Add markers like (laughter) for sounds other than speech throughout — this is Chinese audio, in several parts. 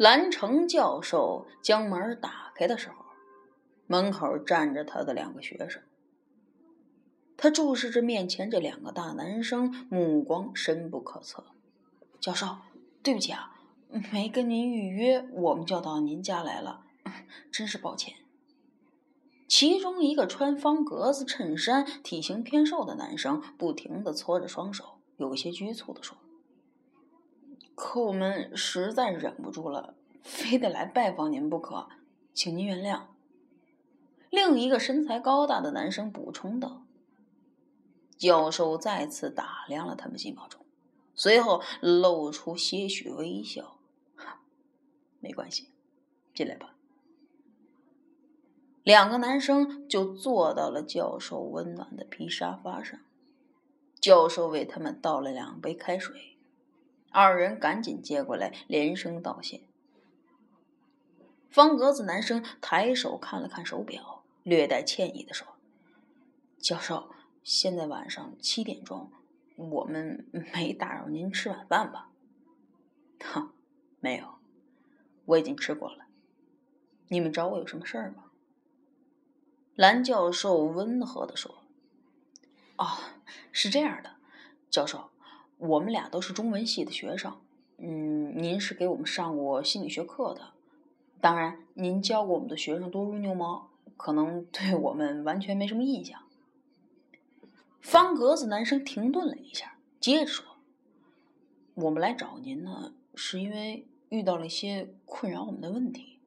蓝城教授将门打开的时候，门口站着他的两个学生。他注视着面前这两个大男生，目光深不可测。教授，对不起啊，没跟您预约，我们就到您家来了，真是抱歉。其中一个穿方格子衬衫、体型偏瘦的男生，不停的搓着双手，有些局促的说。可我们实在忍不住了，非得来拜访您不可，请您原谅。另一个身材高大的男生补充道。教授再次打量了他们几秒钟，随后露出些许微笑：“没关系，进来吧。”两个男生就坐到了教授温暖的皮沙发上，教授为他们倒了两杯开水。二人赶紧接过来，连声道谢。方格子男生抬手看了看手表，略带歉意的说：“教授，现在晚上七点钟，我们没打扰您吃晚饭吧？”“哼，没有，我已经吃过了。你们找我有什么事儿吗？”蓝教授温和的说：“哦，是这样的，教授。”我们俩都是中文系的学生，嗯，您是给我们上过心理学课的，当然，您教过我们的学生多如牛毛，可能对我们完全没什么印象。方格子男生停顿了一下，接着说：“我们来找您呢，是因为遇到了一些困扰我们的问题。”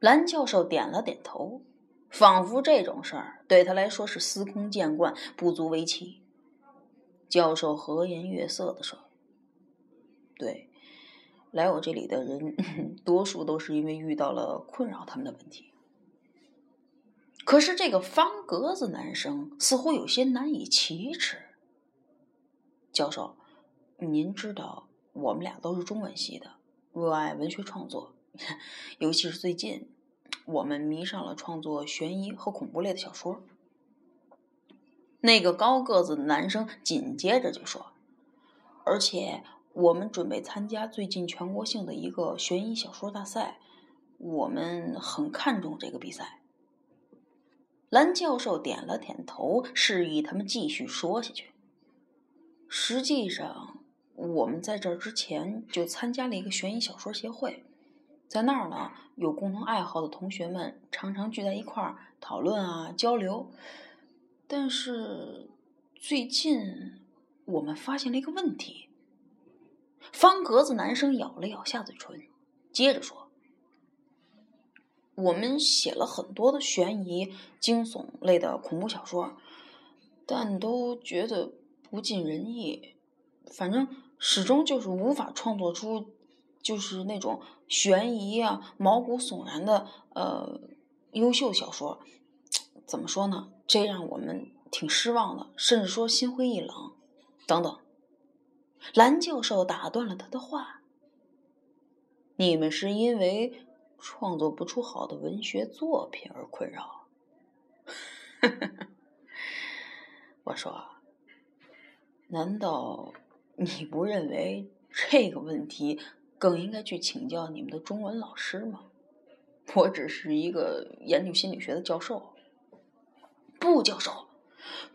蓝教授点了点头，仿佛这种事儿对他来说是司空见惯，不足为奇。教授和颜悦色的说：“对，来我这里的人，(laughs) 多数都是因为遇到了困扰他们的问题。可是这个方格子男生似乎有些难以启齿。教授，您知道我们俩都是中文系的，热爱文学创作，(laughs) 尤其是最近，我们迷上了创作悬疑和恐怖类的小说。”那个高个子的男生紧接着就说：“而且我们准备参加最近全国性的一个悬疑小说大赛，我们很看重这个比赛。”蓝教授点了点头，示意他们继续说下去。实际上，我们在这之前就参加了一个悬疑小说协会，在那儿呢，有共同爱好的同学们常常聚在一块儿讨论啊，交流。但是最近我们发现了一个问题。方格子男生咬了咬下嘴唇，接着说：“我们写了很多的悬疑、惊悚类的恐怖小说，但都觉得不尽人意。反正始终就是无法创作出就是那种悬疑啊、毛骨悚然的呃优秀小说。怎么说呢？”这让我们挺失望的，甚至说心灰意冷，等等。蓝教授打断了他的话：“你们是因为创作不出好的文学作品而困扰？” (laughs) 我说：“难道你不认为这个问题更应该去请教你们的中文老师吗？我只是一个研究心理学的教授。”不，教授，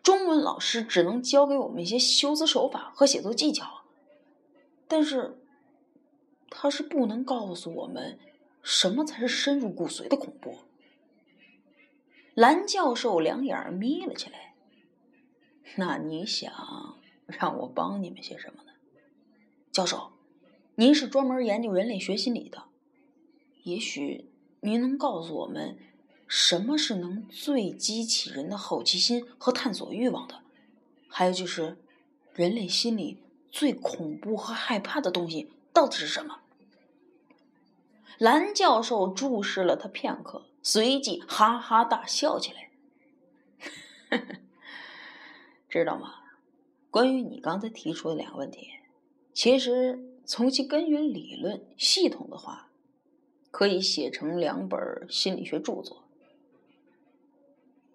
中文老师只能教给我们一些修辞手法和写作技巧，但是他是不能告诉我们什么才是深入骨髓的恐怖。蓝教授两眼眯了起来。那你想让我帮你们些什么呢？教授，您是专门研究人类学心理的，也许您能告诉我们。什么是能最激起人的好奇心和探索欲望的？还有就是，人类心里最恐怖和害怕的东西到底是什么？蓝教授注视了他片刻，随即哈哈大笑起来。(laughs) 知道吗？关于你刚才提出的两个问题，其实从其根源理论系统的话，可以写成两本心理学著作。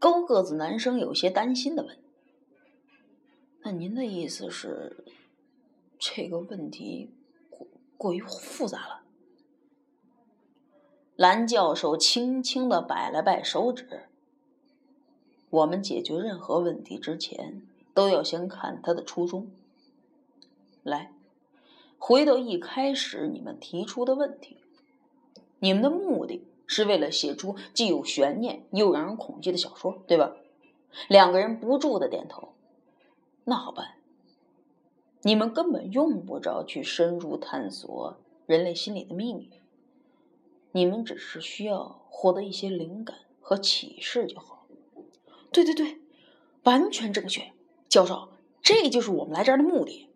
高个子男生有些担心的问：“那您的意思是，这个问题过过于复杂了。蓝教授轻轻的摆了摆手指。我们解决任何问题之前，都要先看他的初衷。来，回到一开始你们提出的问题，你们的目的是为了写出既有悬念又让人恐惧的小说，对吧？两个人不住的点头。那好办，你们根本用不着去深入探索人类心理的秘密，你们只是需要获得一些灵感和启示就好。对对对，完全正确，教授，这就是我们来这儿的目的。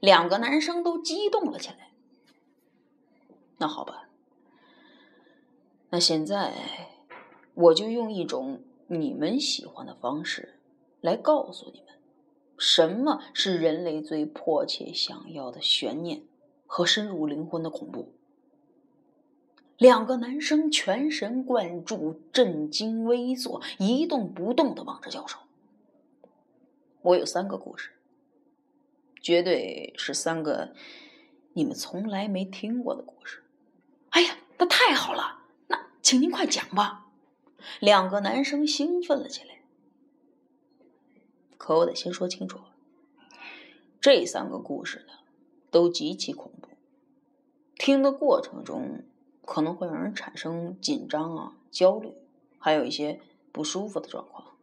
两个男生都激动了起来。那好吧，那现在我就用一种你们喜欢的方式来告诉你们，什么是人类最迫切想要的悬念和深入灵魂的恐怖。两个男生全神贯注、震惊、微坐，一动不动的望着教授。我有三个故事，绝对是三个你们从来没听过的故事。哎呀，那太好了！请您快讲吧。两个男生兴奋了起来。可我得先说清楚，这三个故事呢，都极其恐怖。听的过程中。可能会让人产生紧张啊、焦虑，还有一些不舒服的状况。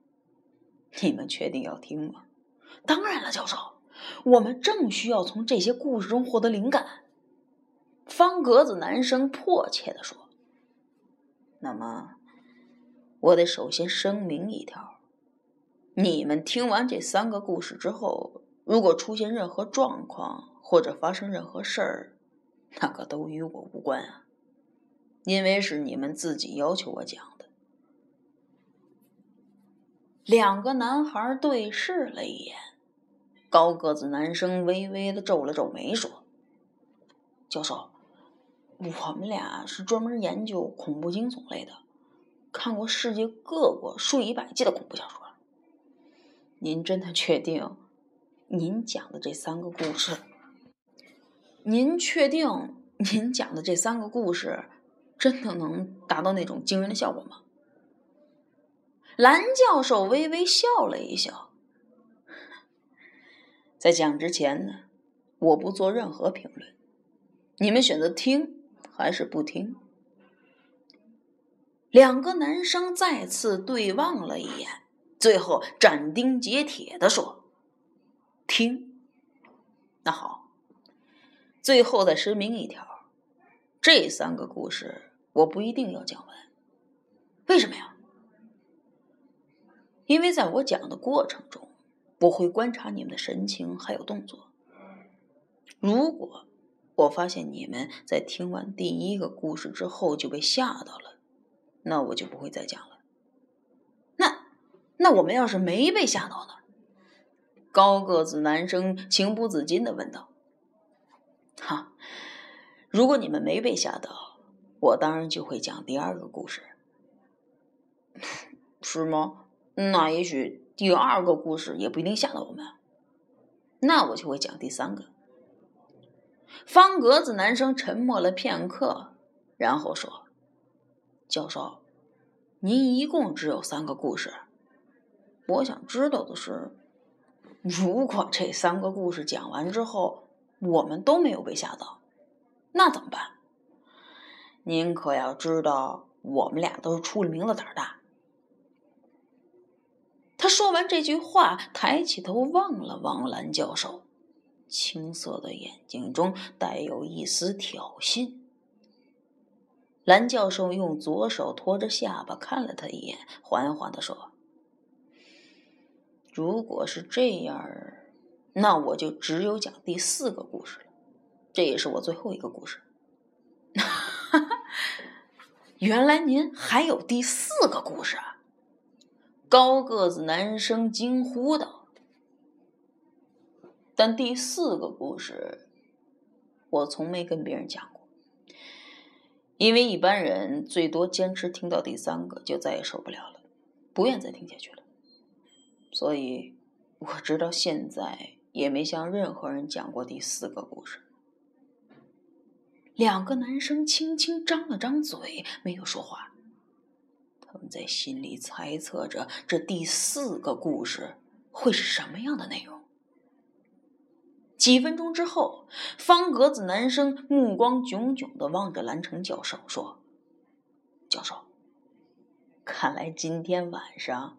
你们确定要听吗？当然了，教授，我们正需要从这些故事中获得灵感。方格子男生迫切的说：“那么，我得首先声明一条：你们听完这三个故事之后，如果出现任何状况或者发生任何事儿，那可都与我无关啊。”因为是你们自己要求我讲的。两个男孩对视了一眼，高个子男生微微的皱了皱眉，说：“教授，我们俩是专门研究恐怖惊悚类的，看过世界各国数以百计的恐怖小说。您真的确定，您讲的这三个故事？您确定您讲的这三个故事？”真的能达到那种惊人的效果吗？蓝教授微微笑了一笑，在讲之前呢，我不做任何评论，你们选择听还是不听？两个男生再次对望了一眼，最后斩钉截铁的说：“听。”那好，最后再声明一条，这三个故事。我不一定要讲完，为什么呀？因为在我讲的过程中，我会观察你们的神情还有动作。如果我发现你们在听完第一个故事之后就被吓到了，那我就不会再讲了。那那我们要是没被吓到呢？高个子男生情不自禁的问道：“哈，如果你们没被吓到。”我当然就会讲第二个故事，(laughs) 是吗？那也许第二个故事也不一定吓到我们。那我就会讲第三个。方格子男生沉默了片刻，然后说：“教授，您一共只有三个故事。我想知道的是，如果这三个故事讲完之后，我们都没有被吓到，那怎么办？”您可要知道，我们俩都是出了名的胆大。他说完这句话，抬起头望了望蓝教授，青涩的眼睛中带有一丝挑衅。蓝教授用左手托着下巴看了他一眼，缓缓的说：“如果是这样，那我就只有讲第四个故事了，这也是我最后一个故事。”哈哈原来您还有第四个故事！高个子男生惊呼道。但第四个故事，我从没跟别人讲过，因为一般人最多坚持听到第三个就再也受不了了，不愿再听下去了。所以，我直到现在也没向任何人讲过第四个故事。两个男生轻轻张了张嘴，没有说话。他们在心里猜测着这第四个故事会是什么样的内容。几分钟之后，方格子男生目光炯炯的望着蓝城教授说：“教授，看来今天晚上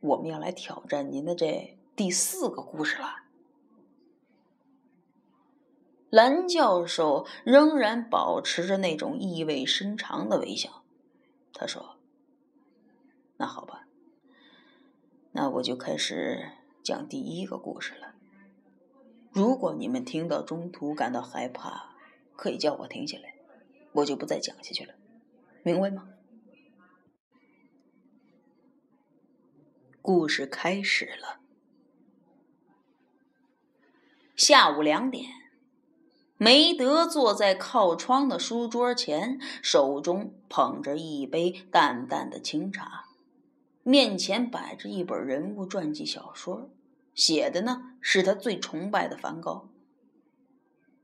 我们要来挑战您的这第四个故事了。”蓝教授仍然保持着那种意味深长的微笑。他说：“那好吧，那我就开始讲第一个故事了。如果你们听到中途感到害怕，可以叫我停下来，我就不再讲下去了，明白吗？”故事开始了。下午两点。梅德坐在靠窗的书桌前，手中捧着一杯淡淡的清茶，面前摆着一本人物传记小说，写的呢是他最崇拜的梵高。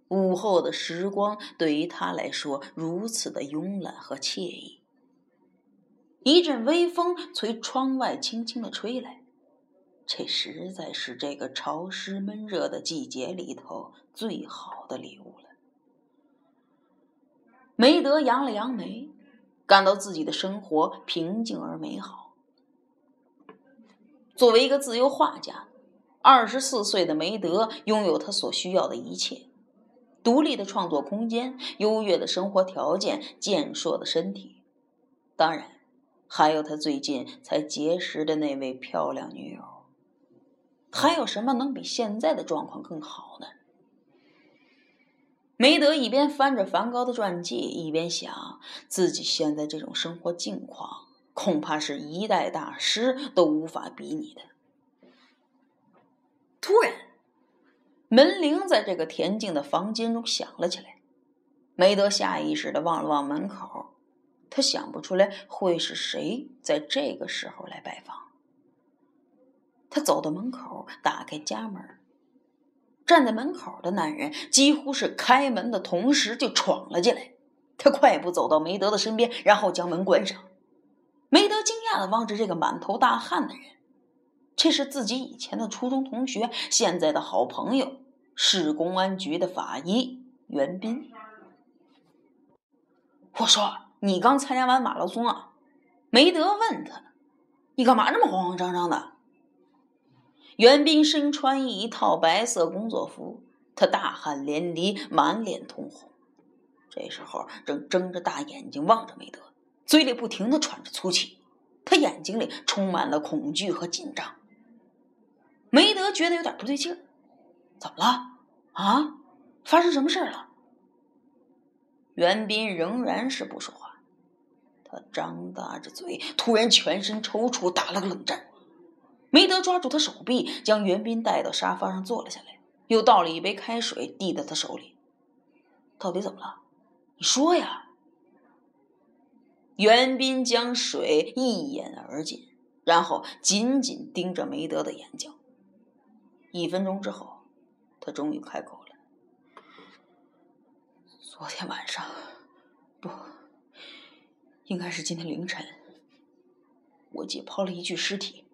午后的时光对于他来说如此的慵懒和惬意。一阵微风从窗外轻轻的吹来，这实在是这个潮湿闷热的季节里头最好的礼物了。梅德扬了扬眉，感到自己的生活平静而美好。作为一个自由画家，二十四岁的梅德拥有他所需要的一切：独立的创作空间、优越的生活条件、健硕的身体，当然，还有他最近才结识的那位漂亮女友。还有什么能比现在的状况更好呢？梅德一边翻着梵高的传记，一边想：自己现在这种生活境况，恐怕是一代大师都无法比拟的。突然，门铃在这个恬静的房间中响了起来。梅德下意识的望了望门口，他想不出来会是谁在这个时候来拜访。他走到门口，打开家门。站在门口的男人几乎是开门的同时就闯了进来。他快步走到梅德的身边，然后将门关上。梅德惊讶的望着这个满头大汗的人，这是自己以前的初中同学，现在的好朋友，市公安局的法医袁斌。我说：“你刚参加完马拉松啊？”梅德问他：“你干嘛这么慌慌张张的？”袁斌身穿一套白色工作服，他大汗淋漓，满脸通红。这时候正睁着大眼睛望着梅德，嘴里不停的喘着粗气，他眼睛里充满了恐惧和紧张。梅德觉得有点不对劲儿，怎么了？啊？发生什么事了？袁斌仍然是不说话，他张大着嘴，突然全身抽搐，打了个冷战。梅德抓住他手臂，将袁斌带到沙发上坐了下来，又倒了一杯开水递到他手里。到底怎么了？你说呀！袁斌将水一饮而尽，然后紧紧盯着梅德的眼睛。一分钟之后，他终于开口了：“昨天晚上，不，应该是今天凌晨，我解剖了一具尸体。”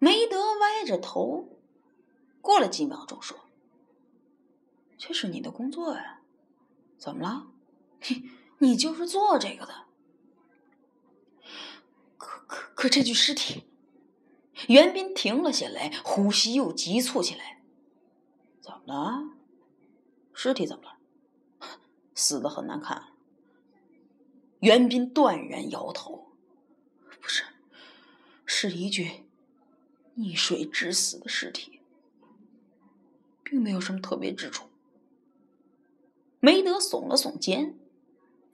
梅德歪着头，过了几秒钟说：“这是你的工作呀，怎么了？你你就是做这个的。可可可，这具尸体……”袁斌停了下来，呼吸又急促起来。怎么了？尸体怎么了？死的很难看。袁斌断然摇头：“不是，是一具……”溺水致死的尸体，并没有什么特别之处。梅德耸了耸肩，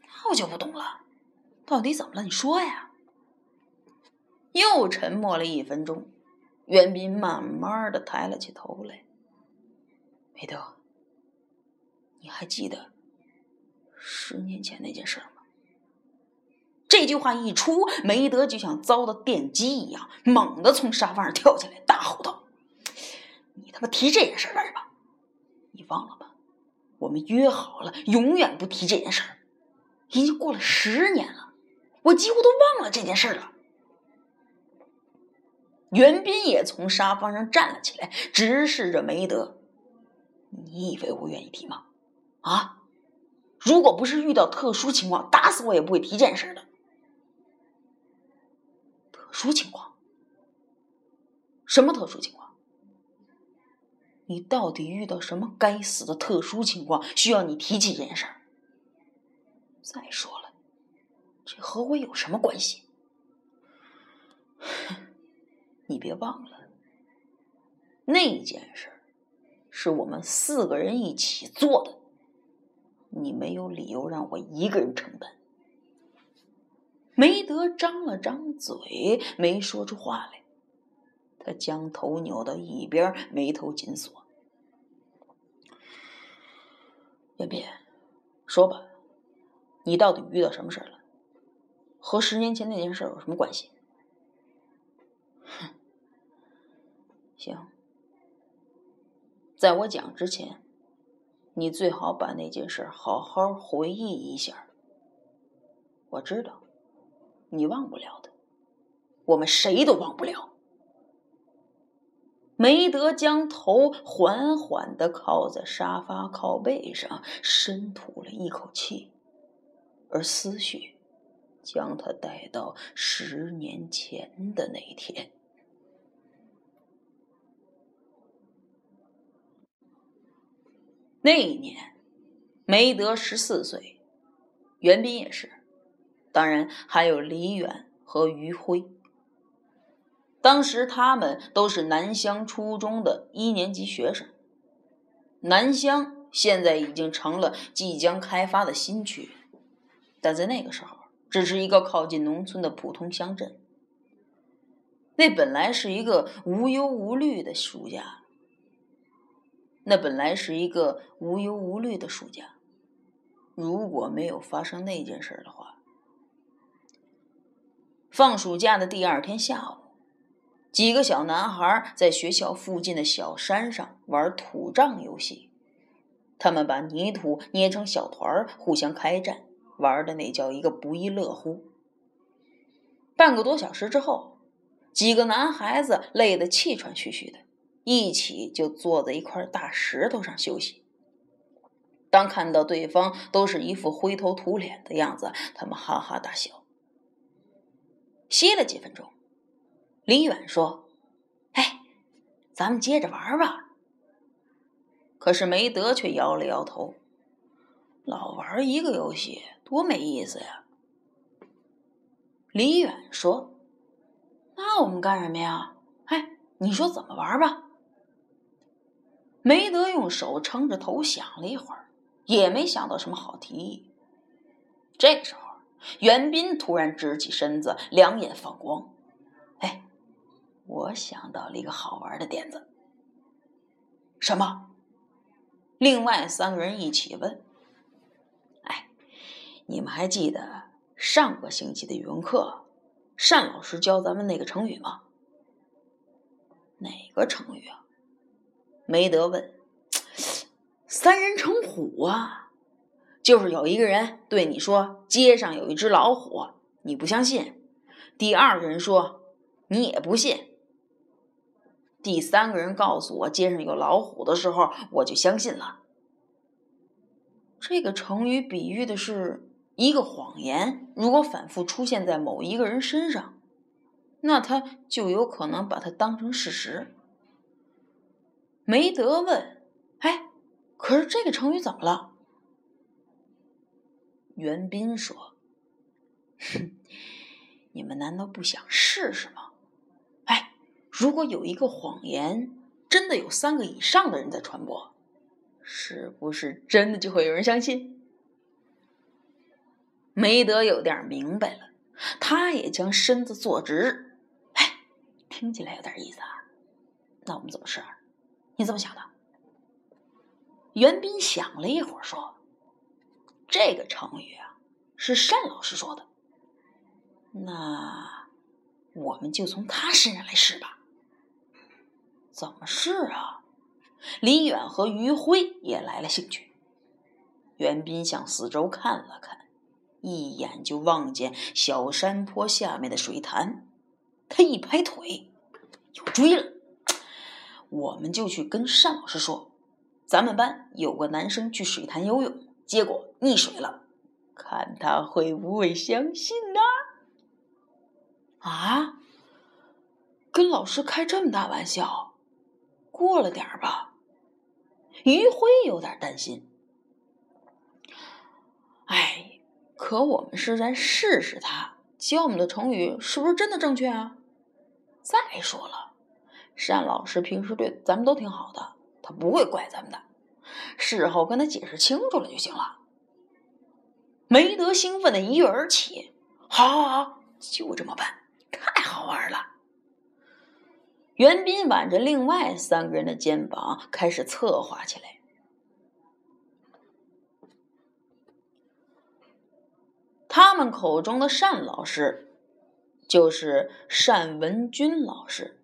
那我就不懂了，到底怎么了？你说呀。又沉默了一分钟，袁斌慢慢的抬了起头来。梅德，你还记得十年前那件事吗？这句话一出，梅德就像遭到电击一样，猛地从沙发上跳起来，大吼道：“你他妈提这件事干什么？你忘了吗？我们约好了，永远不提这件事。已经过了十年了，我几乎都忘了这件事了。袁斌也从沙发上站了起来，直视着梅德：“你以为我愿意提吗？啊？如果不是遇到特殊情况，打死我也不会提这件事的。特殊情况？什么特殊情况？你到底遇到什么该死的特殊情况，需要你提起这件事儿？再说了，这和我有什么关系？你别忘了，那件事是我们四个人一起做的。”你没有理由让我一个人承担。梅德张了张嘴，没说出话来。他将头扭到一边，眉头紧锁。袁斌，说吧，你到底遇到什么事了？和十年前那件事有什么关系？行，在我讲之前。你最好把那件事好好回忆一下。我知道，你忘不了的，我们谁都忘不了。梅德将头缓缓的靠在沙发靠背上，深吐了一口气，而思绪将他带到十年前的那天。那一年，梅德十四岁，袁斌也是，当然还有李远和余辉。当时他们都是南乡初中的一年级学生。南乡现在已经成了即将开发的新区，但在那个时候，只是一个靠近农村的普通乡镇。那本来是一个无忧无虑的暑假。那本来是一个无忧无虑的暑假，如果没有发生那件事的话，放暑假的第二天下午，几个小男孩在学校附近的小山上玩土仗游戏。他们把泥土捏成小团儿，互相开战，玩的那叫一个不亦乐乎。半个多小时之后，几个男孩子累得气喘吁吁的。一起就坐在一块大石头上休息。当看到对方都是一副灰头土脸的样子，他们哈哈大笑。歇了几分钟，李远说：“哎，咱们接着玩吧。”可是梅德却摇了摇头：“老玩一个游戏多没意思呀。”李远说：“那我们干什么呀？哎，你说怎么玩吧？”梅德用手撑着头想了一会儿，也没想到什么好提议。这个时候，袁斌突然直起身子，两眼放光：“哎，我想到了一个好玩的点子。”“什么？”另外三个人一起问。“哎，你们还记得上个星期的语文课，单老师教咱们那个成语吗？”“哪个成语啊？”梅德问：“三人成虎啊，就是有一个人对你说街上有一只老虎，你不相信；第二个人说你也不信；第三个人告诉我街上有老虎的时候，我就相信了。”这个成语比喻的是一个谎言，如果反复出现在某一个人身上，那他就有可能把它当成事实。梅德问：“哎，可是这个成语怎么了？”袁斌说：“哼，你们难道不想试试吗？哎，如果有一个谎言真的有三个以上的人在传播，是不是真的就会有人相信？”梅德有点明白了，他也将身子坐直。哎，听起来有点意思啊，那我们怎么试？你怎么想的？袁斌想了一会儿，说：“这个成语啊，是单老师说的。那我们就从他身上来试吧。怎么试啊？”李远和于辉也来了兴趣。袁斌向四周看了看，一眼就望见小山坡下面的水潭。他一拍腿，又追了。我们就去跟单老师说，咱们班有个男生去水潭游泳，结果溺水了，看他会不会相信呢？啊！跟老师开这么大玩笑，过了点儿吧？于辉有点担心。哎，可我们是在试试他教我们的成语是不是真的正确啊？再说了，单老师平时对咱们都挺好的，他不会怪咱们的。事后跟他解释清楚了就行了。梅德兴奋的一跃而起，好，好，好，就这么办，太好玩了。袁斌挽着另外三个人的肩膀，开始策划起来。他们口中的单老师，就是单文军老师。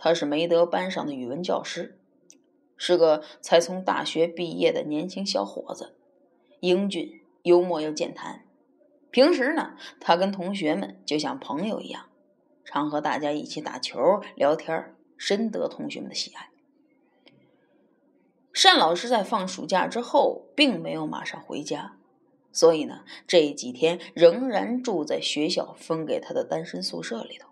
他是梅德班上的语文教师，是个才从大学毕业的年轻小伙子，英俊、幽默又健谈。平时呢，他跟同学们就像朋友一样。常和大家一起打球聊天，深得同学们的喜爱。单老师在放暑假之后，并没有马上回家，所以呢，这几天仍然住在学校分给他的单身宿舍里头。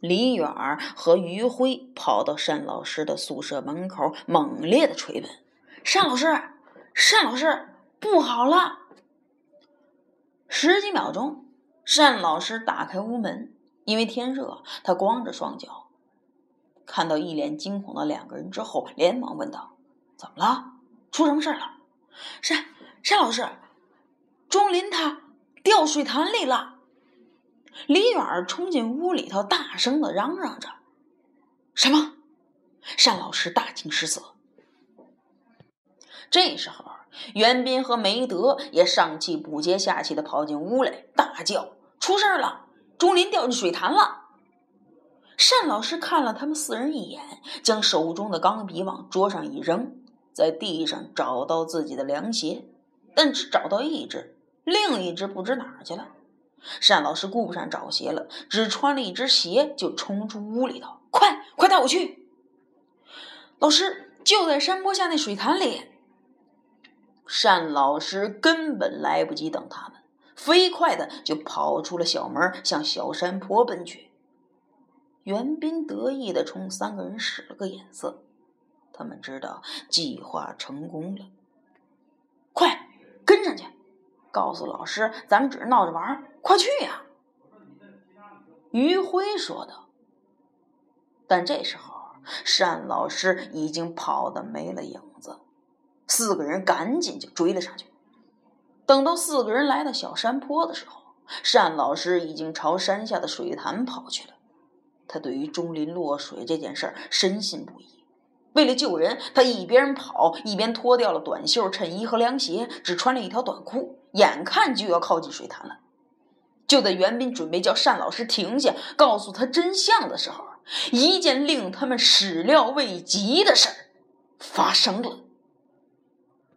李远和于辉跑到单老师的宿舍门口，猛烈的捶门：“单老师，单老师，不好了！”十几秒钟。单老师打开屋门，因为天热，他光着双脚。看到一脸惊恐的两个人之后，连忙问道：“怎么了？出什么事了？”“单单老师，钟林他掉水潭里了！”李远冲进屋里头，大声的嚷嚷着：“什么？”单老师大惊失色。这时候，袁斌和梅德也上气不接下气的跑进屋来，大叫。出事了！钟林掉进水潭了。单老师看了他们四人一眼，将手中的钢笔往桌上一扔，在地上找到自己的凉鞋，但只找到一只，另一只不知哪儿去了。单老师顾不上找鞋了，只穿了一只鞋就冲出屋里头：“快，快带我去！”老师就在山坡下那水潭里。单老师根本来不及等他们。飞快的就跑出了小门，向小山坡奔去。袁斌得意的冲三个人使了个眼色，他们知道计划成功了。告诉老师咱们只是闹着玩，快去呀！于辉说道。但这时候，单老师已经跑得没了影子，四个人赶紧就追了上去。等到四个人来到小山坡的时候，单老师已经朝山下的水潭跑去了。他对于钟林落水这件事深信不疑。为了救人，他一边跑一边脱掉了短袖衬衣和凉鞋，只穿了一条短裤，眼看就要靠近水潭了。就在袁斌准备叫单老师停下，告诉他真相的时候，一件令他们始料未及的事儿发生了。